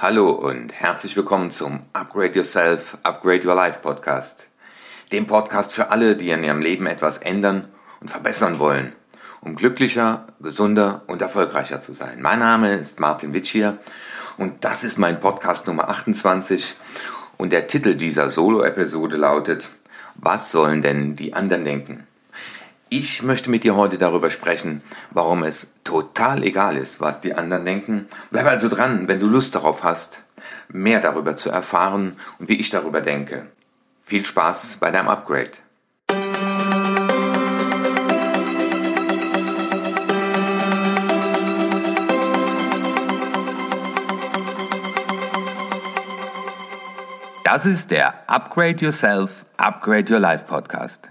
Hallo und herzlich willkommen zum Upgrade Yourself, Upgrade Your Life Podcast. Dem Podcast für alle, die in ihrem Leben etwas ändern und verbessern wollen, um glücklicher, gesunder und erfolgreicher zu sein. Mein Name ist Martin Witsch hier und das ist mein Podcast Nummer 28 und der Titel dieser Solo-Episode lautet Was sollen denn die anderen denken? Ich möchte mit dir heute darüber sprechen, warum es total egal ist, was die anderen denken. Bleib also dran, wenn du Lust darauf hast, mehr darüber zu erfahren und wie ich darüber denke. Viel Spaß bei deinem Upgrade. Das ist der Upgrade Yourself, Upgrade Your Life Podcast.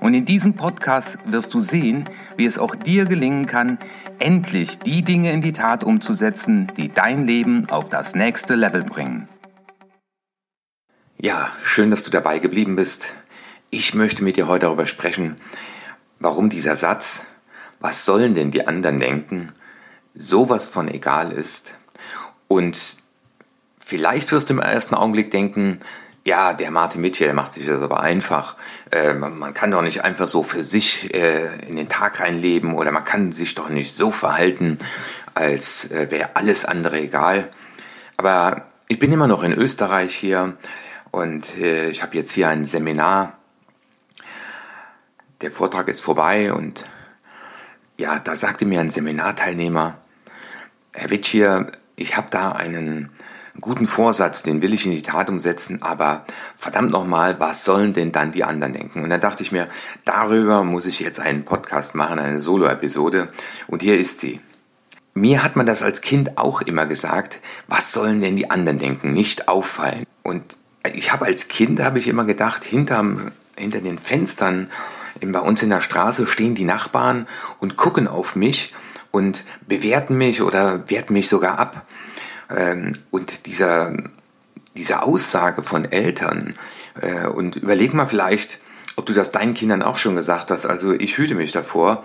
und in diesem Podcast wirst du sehen, wie es auch dir gelingen kann, endlich die Dinge in die Tat umzusetzen, die dein Leben auf das nächste Level bringen. Ja, schön, dass du dabei geblieben bist. Ich möchte mit dir heute darüber sprechen, warum dieser Satz, was sollen denn die anderen denken, sowas von egal ist. Und vielleicht wirst du im ersten Augenblick denken, ja, der Martin Mitchell macht sich das aber einfach. Äh, man, kann doch nicht einfach so für sich äh, in den Tag reinleben oder man kann sich doch nicht so verhalten, als äh, wäre alles andere egal. Aber ich bin immer noch in Österreich hier und äh, ich habe jetzt hier ein Seminar. Der Vortrag ist vorbei und ja, da sagte mir ein Seminarteilnehmer, Herr Witsch ich habe da einen guten Vorsatz, den will ich in die Tat umsetzen, aber verdammt nochmal, was sollen denn dann die anderen denken? Und dann dachte ich mir, darüber muss ich jetzt einen Podcast machen, eine Solo-Episode. Und hier ist sie. Mir hat man das als Kind auch immer gesagt, was sollen denn die anderen denken? Nicht auffallen. Und ich habe als Kind, habe ich immer gedacht, hinterm, hinter den Fenstern bei uns in der Straße stehen die Nachbarn und gucken auf mich und bewerten mich oder werten mich sogar ab. Ähm, und dieser, diese Aussage von Eltern, äh, und überleg mal vielleicht, ob du das deinen Kindern auch schon gesagt hast, also ich hüte mich davor,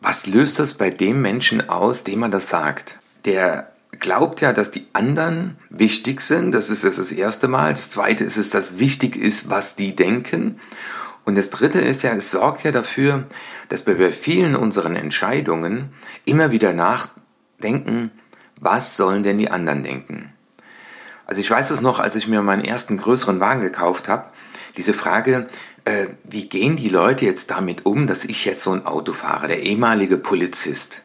was löst das bei dem Menschen aus, dem man das sagt? Der glaubt ja, dass die anderen wichtig sind, das ist das erste Mal. Das zweite ist es, dass wichtig ist, was die denken. Und das dritte ist ja, es sorgt ja dafür, dass wir bei vielen unseren Entscheidungen immer wieder nachdenken, was sollen denn die anderen denken? Also ich weiß es noch, als ich mir meinen ersten größeren Wagen gekauft habe, diese Frage, äh, wie gehen die Leute jetzt damit um, dass ich jetzt so ein Auto fahre, der ehemalige Polizist?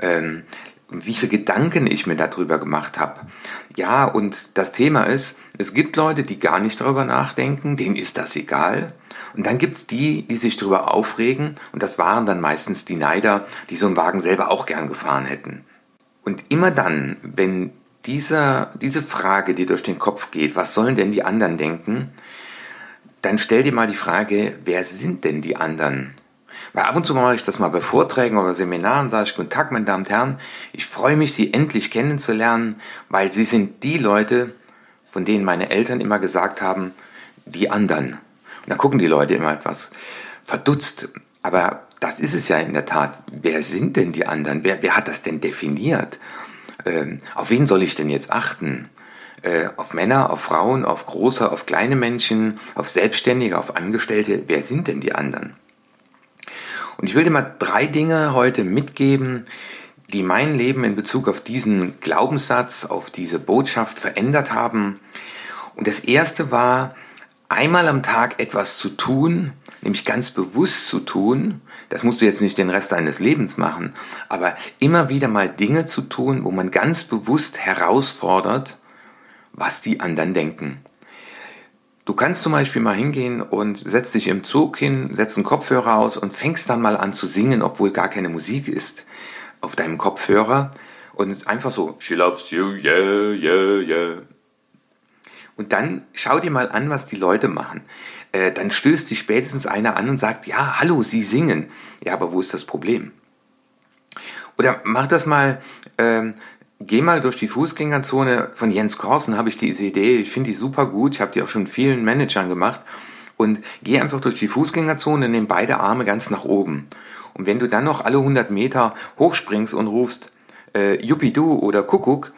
Ähm, wie viele Gedanken ich mir darüber gemacht habe. Ja, und das Thema ist, es gibt Leute, die gar nicht darüber nachdenken, denen ist das egal. Und dann gibt es die, die sich darüber aufregen, und das waren dann meistens die Neider, die so einen Wagen selber auch gern gefahren hätten. Und immer dann, wenn dieser, diese Frage, die durch den Kopf geht, was sollen denn die anderen denken, dann stell dir mal die Frage, wer sind denn die anderen? Weil ab und zu mache ich das mal bei Vorträgen oder Seminaren, sage ich, guten Tag, meine Damen und Herren, ich freue mich, Sie endlich kennenzulernen, weil Sie sind die Leute, von denen meine Eltern immer gesagt haben, die anderen. Und dann gucken die Leute immer etwas verdutzt. Aber das ist es ja in der Tat. Wer sind denn die anderen? Wer, wer hat das denn definiert? Ähm, auf wen soll ich denn jetzt achten? Äh, auf Männer, auf Frauen, auf große, auf kleine Menschen, auf Selbstständige, auf Angestellte? Wer sind denn die anderen? Und ich will dir mal drei Dinge heute mitgeben, die mein Leben in Bezug auf diesen Glaubenssatz, auf diese Botschaft verändert haben. Und das erste war, einmal am Tag etwas zu tun, nämlich ganz bewusst zu tun, das musst du jetzt nicht den Rest deines Lebens machen, aber immer wieder mal Dinge zu tun, wo man ganz bewusst herausfordert, was die anderen denken. Du kannst zum Beispiel mal hingehen und setzt dich im Zug hin, setzt einen Kopfhörer aus und fängst dann mal an zu singen, obwohl gar keine Musik ist auf deinem Kopfhörer und einfach so, she loves you, yeah, yeah, yeah. Und dann schau dir mal an, was die Leute machen. Äh, dann stößt dich spätestens einer an und sagt, ja, hallo, Sie singen. Ja, aber wo ist das Problem? Oder mach das mal, ähm, geh mal durch die Fußgängerzone von Jens Korsen, habe ich diese Idee, ich finde die super gut, ich habe die auch schon vielen Managern gemacht. Und geh einfach durch die Fußgängerzone, nimm beide Arme ganz nach oben. Und wenn du dann noch alle 100 Meter hochspringst und rufst, äh, Jupidu oder Kuckuck,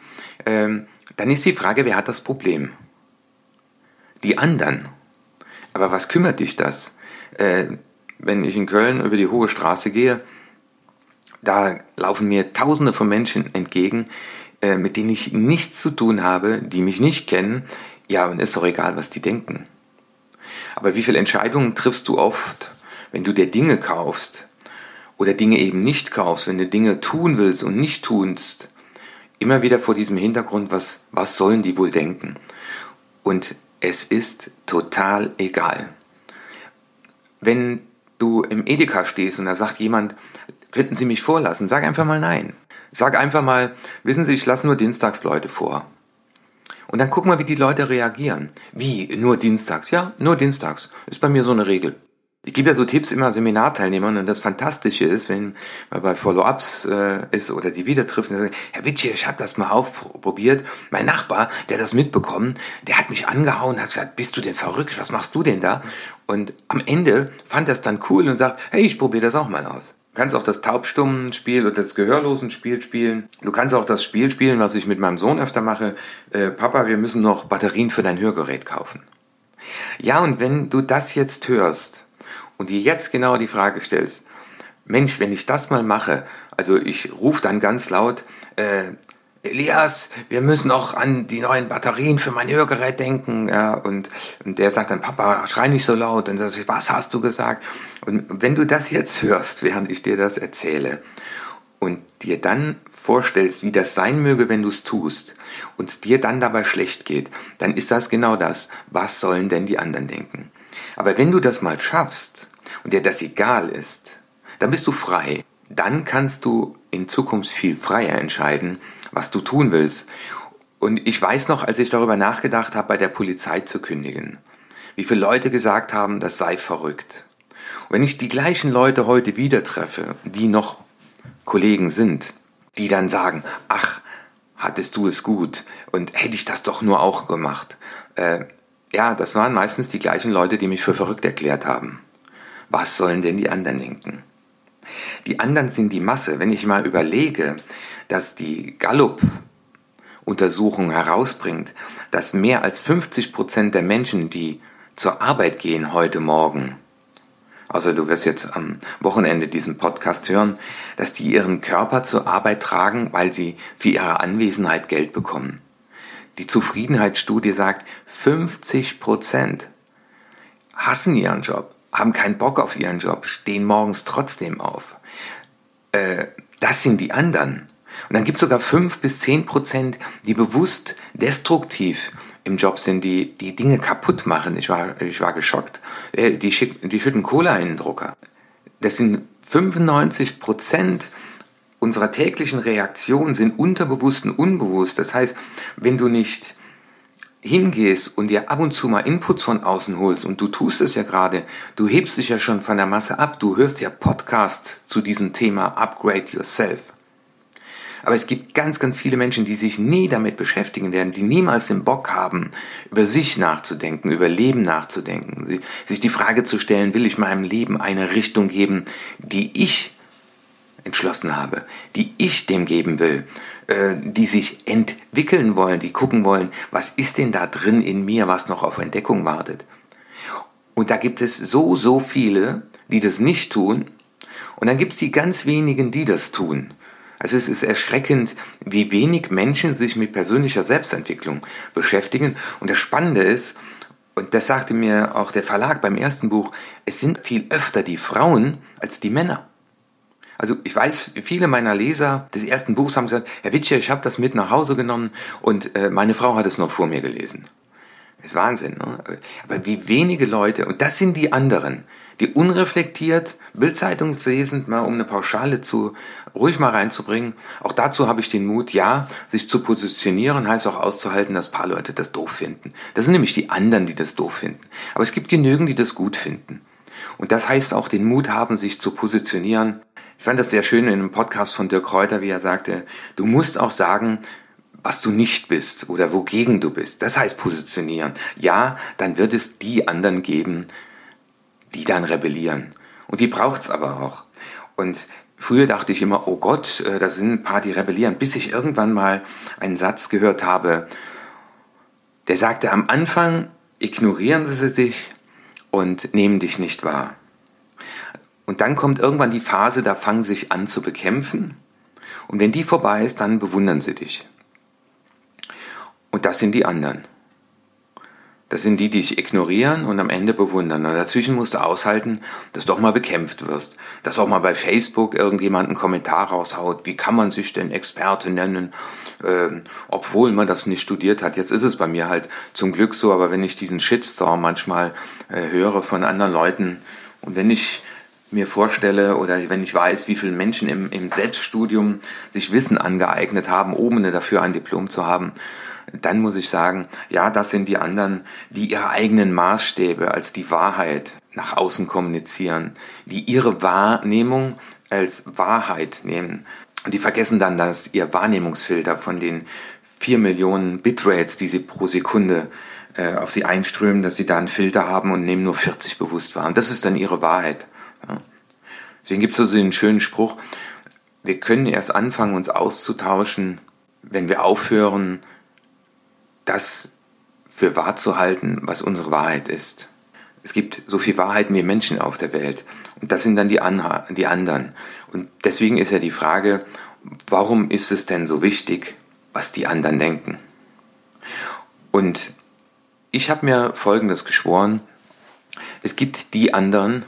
ähm, dann ist die Frage, wer hat das Problem? Die anderen. Aber was kümmert dich das? Äh, wenn ich in Köln über die Hohe Straße gehe, da laufen mir Tausende von Menschen entgegen, äh, mit denen ich nichts zu tun habe, die mich nicht kennen. Ja, und ist doch egal, was die denken. Aber wie viele Entscheidungen triffst du oft, wenn du dir Dinge kaufst oder Dinge eben nicht kaufst, wenn du Dinge tun willst und nicht tunst? Immer wieder vor diesem Hintergrund, was, was sollen die wohl denken? Und es ist total egal. Wenn du im Edeka stehst und da sagt jemand, könnten Sie mich vorlassen? Sag einfach mal nein. Sag einfach mal, wissen Sie, ich lasse nur dienstags Leute vor. Und dann guck mal, wie die Leute reagieren. Wie? Nur dienstags? Ja, nur dienstags. Ist bei mir so eine Regel. Ich gebe ja so Tipps immer Seminarteilnehmern und das Fantastische ist, wenn man bei Follow-ups äh, ist oder sie wieder trifft und sagt, Herr Witsche, ich habe das mal aufprobiert. Mein Nachbar, der das mitbekommen, der hat mich angehauen, hat gesagt, bist du denn verrückt? Was machst du denn da? Und am Ende fand das dann cool und sagt, hey, ich probiere das auch mal aus. Du kannst auch das Taubstummen-Spiel oder das Gehörlosen-Spiel spielen. Du kannst auch das Spiel spielen, was ich mit meinem Sohn öfter mache. Äh, Papa, wir müssen noch Batterien für dein Hörgerät kaufen. Ja, und wenn du das jetzt hörst, und dir jetzt genau die Frage stellst, Mensch, wenn ich das mal mache, also ich rufe dann ganz laut, äh, Elias, wir müssen auch an die neuen Batterien für mein Hörgerät denken. Ja, und, und der sagt dann, Papa, schrei nicht so laut. Und dann sag ich, was hast du gesagt? Und wenn du das jetzt hörst, während ich dir das erzähle, und dir dann vorstellst, wie das sein möge, wenn du es tust, und dir dann dabei schlecht geht, dann ist das genau das. Was sollen denn die anderen denken? Aber wenn du das mal schaffst und dir das egal ist, dann bist du frei. Dann kannst du in Zukunft viel freier entscheiden, was du tun willst. Und ich weiß noch, als ich darüber nachgedacht habe, bei der Polizei zu kündigen, wie viele Leute gesagt haben, das sei verrückt. Und wenn ich die gleichen Leute heute wieder treffe, die noch Kollegen sind, die dann sagen, ach, hattest du es gut und hätte ich das doch nur auch gemacht. Äh, ja, das waren meistens die gleichen Leute, die mich für verrückt erklärt haben. Was sollen denn die anderen denken? Die anderen sind die Masse. Wenn ich mal überlege, dass die Gallup-Untersuchung herausbringt, dass mehr als 50 Prozent der Menschen, die zur Arbeit gehen heute Morgen, also du wirst jetzt am Wochenende diesen Podcast hören, dass die ihren Körper zur Arbeit tragen, weil sie für ihre Anwesenheit Geld bekommen. Die Zufriedenheitsstudie sagt, 50 Prozent hassen ihren Job, haben keinen Bock auf ihren Job, stehen morgens trotzdem auf. Äh, das sind die anderen. Und dann gibt es sogar 5 bis 10 Prozent, die bewusst destruktiv im Job sind, die die Dinge kaputt machen. Ich war, ich war geschockt. Äh, die, schick, die schütten Cola in den Drucker. Das sind 95 Prozent unserer täglichen Reaktionen sind unterbewusst und unbewusst. Das heißt, wenn du nicht hingehst und dir ab und zu mal Inputs von außen holst, und du tust es ja gerade, du hebst dich ja schon von der Masse ab, du hörst ja Podcasts zu diesem Thema Upgrade Yourself. Aber es gibt ganz, ganz viele Menschen, die sich nie damit beschäftigen werden, die niemals den Bock haben, über sich nachzudenken, über Leben nachzudenken, sich die Frage zu stellen, will ich meinem Leben eine Richtung geben, die ich entschlossen habe, die ich dem geben will, die sich entwickeln wollen, die gucken wollen, was ist denn da drin in mir, was noch auf Entdeckung wartet. Und da gibt es so, so viele, die das nicht tun. Und dann gibt es die ganz wenigen, die das tun. Also es ist erschreckend, wie wenig Menschen sich mit persönlicher Selbstentwicklung beschäftigen. Und das Spannende ist, und das sagte mir auch der Verlag beim ersten Buch, es sind viel öfter die Frauen als die Männer. Also ich weiß, viele meiner Leser des ersten Buchs haben gesagt, Herr Witscher, ich habe das mit nach Hause genommen und äh, meine Frau hat es noch vor mir gelesen. Das ist Wahnsinn. Ne? Aber wie wenige Leute, und das sind die anderen, die unreflektiert, Bildzeitung lesend, mal um eine Pauschale zu ruhig mal reinzubringen. Auch dazu habe ich den Mut, ja, sich zu positionieren, heißt auch auszuhalten, dass paar Leute das doof finden. Das sind nämlich die anderen, die das doof finden. Aber es gibt genügend, die das gut finden. Und das heißt auch den Mut haben, sich zu positionieren. Ich fand das sehr schön in einem Podcast von Dirk Kräuter, wie er sagte, du musst auch sagen, was du nicht bist oder wogegen du bist. Das heißt positionieren. Ja, dann wird es die anderen geben, die dann rebellieren. Und die braucht's aber auch. Und früher dachte ich immer, oh Gott, äh, da sind ein paar, die rebellieren, bis ich irgendwann mal einen Satz gehört habe, der sagte, am Anfang ignorieren sie sich und nehmen dich nicht wahr. Und dann kommt irgendwann die Phase, da fangen sie sich an zu bekämpfen. Und wenn die vorbei ist, dann bewundern sie dich. Und das sind die anderen. Das sind die, die dich ignorieren und am Ende bewundern. Und dazwischen musst du aushalten, dass du auch mal bekämpft wirst. Dass auch mal bei Facebook irgendjemand einen Kommentar raushaut. Wie kann man sich denn Experte nennen, äh, obwohl man das nicht studiert hat? Jetzt ist es bei mir halt zum Glück so, aber wenn ich diesen Shitstorm manchmal äh, höre von anderen Leuten und wenn ich mir vorstelle oder wenn ich weiß, wie viele Menschen im, im Selbststudium sich Wissen angeeignet haben, ohne dafür ein Diplom zu haben, dann muss ich sagen, ja, das sind die anderen, die ihre eigenen Maßstäbe als die Wahrheit nach außen kommunizieren, die ihre Wahrnehmung als Wahrheit nehmen. Und die vergessen dann, dass ihr Wahrnehmungsfilter von den vier Millionen Bitrates, die sie pro Sekunde äh, auf sie einströmen, dass sie da einen Filter haben und nehmen nur 40 bewusst wahr. Und das ist dann ihre Wahrheit. Deswegen gibt es so einen schönen Spruch, wir können erst anfangen, uns auszutauschen, wenn wir aufhören, das für wahr zu halten, was unsere Wahrheit ist. Es gibt so viel Wahrheit wie Menschen auf der Welt. Und das sind dann die, Anha die anderen. Und deswegen ist ja die Frage, warum ist es denn so wichtig, was die anderen denken? Und ich habe mir Folgendes geschworen. Es gibt die anderen,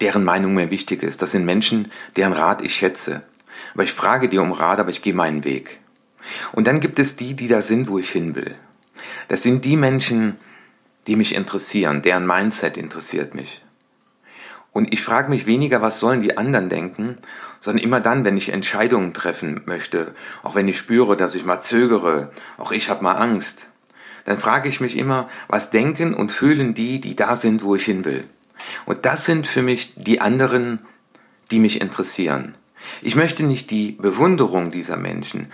deren Meinung mir wichtig ist. Das sind Menschen, deren Rat ich schätze. Aber ich frage dir um Rat, aber ich gehe meinen Weg. Und dann gibt es die, die da sind, wo ich hin will. Das sind die Menschen, die mich interessieren, deren Mindset interessiert mich. Und ich frage mich weniger, was sollen die anderen denken, sondern immer dann, wenn ich Entscheidungen treffen möchte, auch wenn ich spüre, dass ich mal zögere, auch ich habe mal Angst, dann frage ich mich immer, was denken und fühlen die, die da sind, wo ich hin will. Und das sind für mich die anderen, die mich interessieren. Ich möchte nicht die Bewunderung dieser Menschen,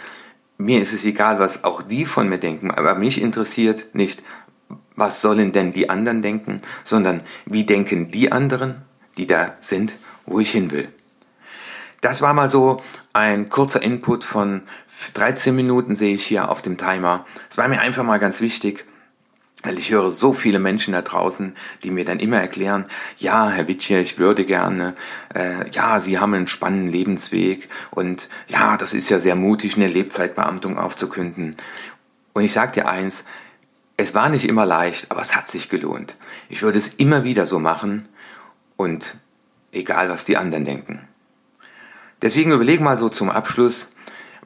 mir ist es egal, was auch die von mir denken, aber mich interessiert nicht, was sollen denn die anderen denken, sondern wie denken die anderen, die da sind, wo ich hin will. Das war mal so ein kurzer Input von 13 Minuten sehe ich hier auf dem Timer. Es war mir einfach mal ganz wichtig, weil ich höre so viele Menschen da draußen, die mir dann immer erklären, ja, Herr Wittje, ich würde gerne, äh, ja, Sie haben einen spannenden Lebensweg und ja, das ist ja sehr mutig, eine Lebzeitbeamtung aufzukünden. Und ich sage dir eins, es war nicht immer leicht, aber es hat sich gelohnt. Ich würde es immer wieder so machen und egal, was die anderen denken. Deswegen überleg mal so zum Abschluss,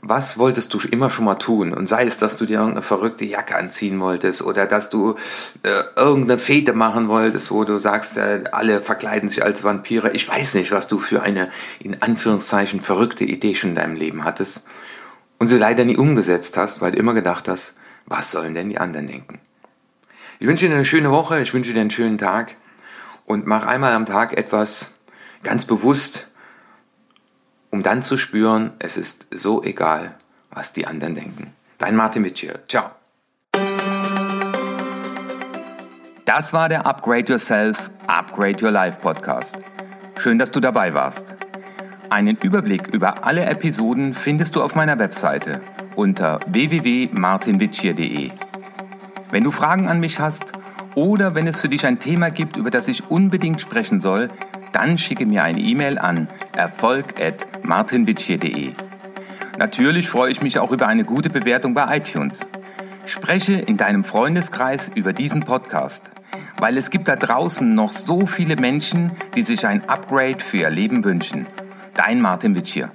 was wolltest du immer schon mal tun? Und sei es, dass du dir irgendeine verrückte Jacke anziehen wolltest oder dass du äh, irgendeine Fete machen wolltest, wo du sagst, äh, alle verkleiden sich als Vampire. Ich weiß nicht, was du für eine, in Anführungszeichen, verrückte Idee schon in deinem Leben hattest und sie leider nie umgesetzt hast, weil du immer gedacht hast, was sollen denn die anderen denken? Ich wünsche dir eine schöne Woche, ich wünsche dir einen schönen Tag und mach einmal am Tag etwas ganz bewusst, um dann zu spüren, es ist so egal, was die anderen denken. Dein Martin Witschier. Ciao. Das war der Upgrade Yourself, Upgrade Your Life Podcast. Schön, dass du dabei warst. Einen Überblick über alle Episoden findest du auf meiner Webseite unter www.martinwitschier.de. Wenn du Fragen an mich hast oder wenn es für dich ein Thema gibt, über das ich unbedingt sprechen soll, dann schicke mir eine E-Mail an erfolg.martinwitschier.de. Natürlich freue ich mich auch über eine gute Bewertung bei iTunes. Spreche in deinem Freundeskreis über diesen Podcast, weil es gibt da draußen noch so viele Menschen, die sich ein Upgrade für ihr Leben wünschen. Dein Martin Witschier.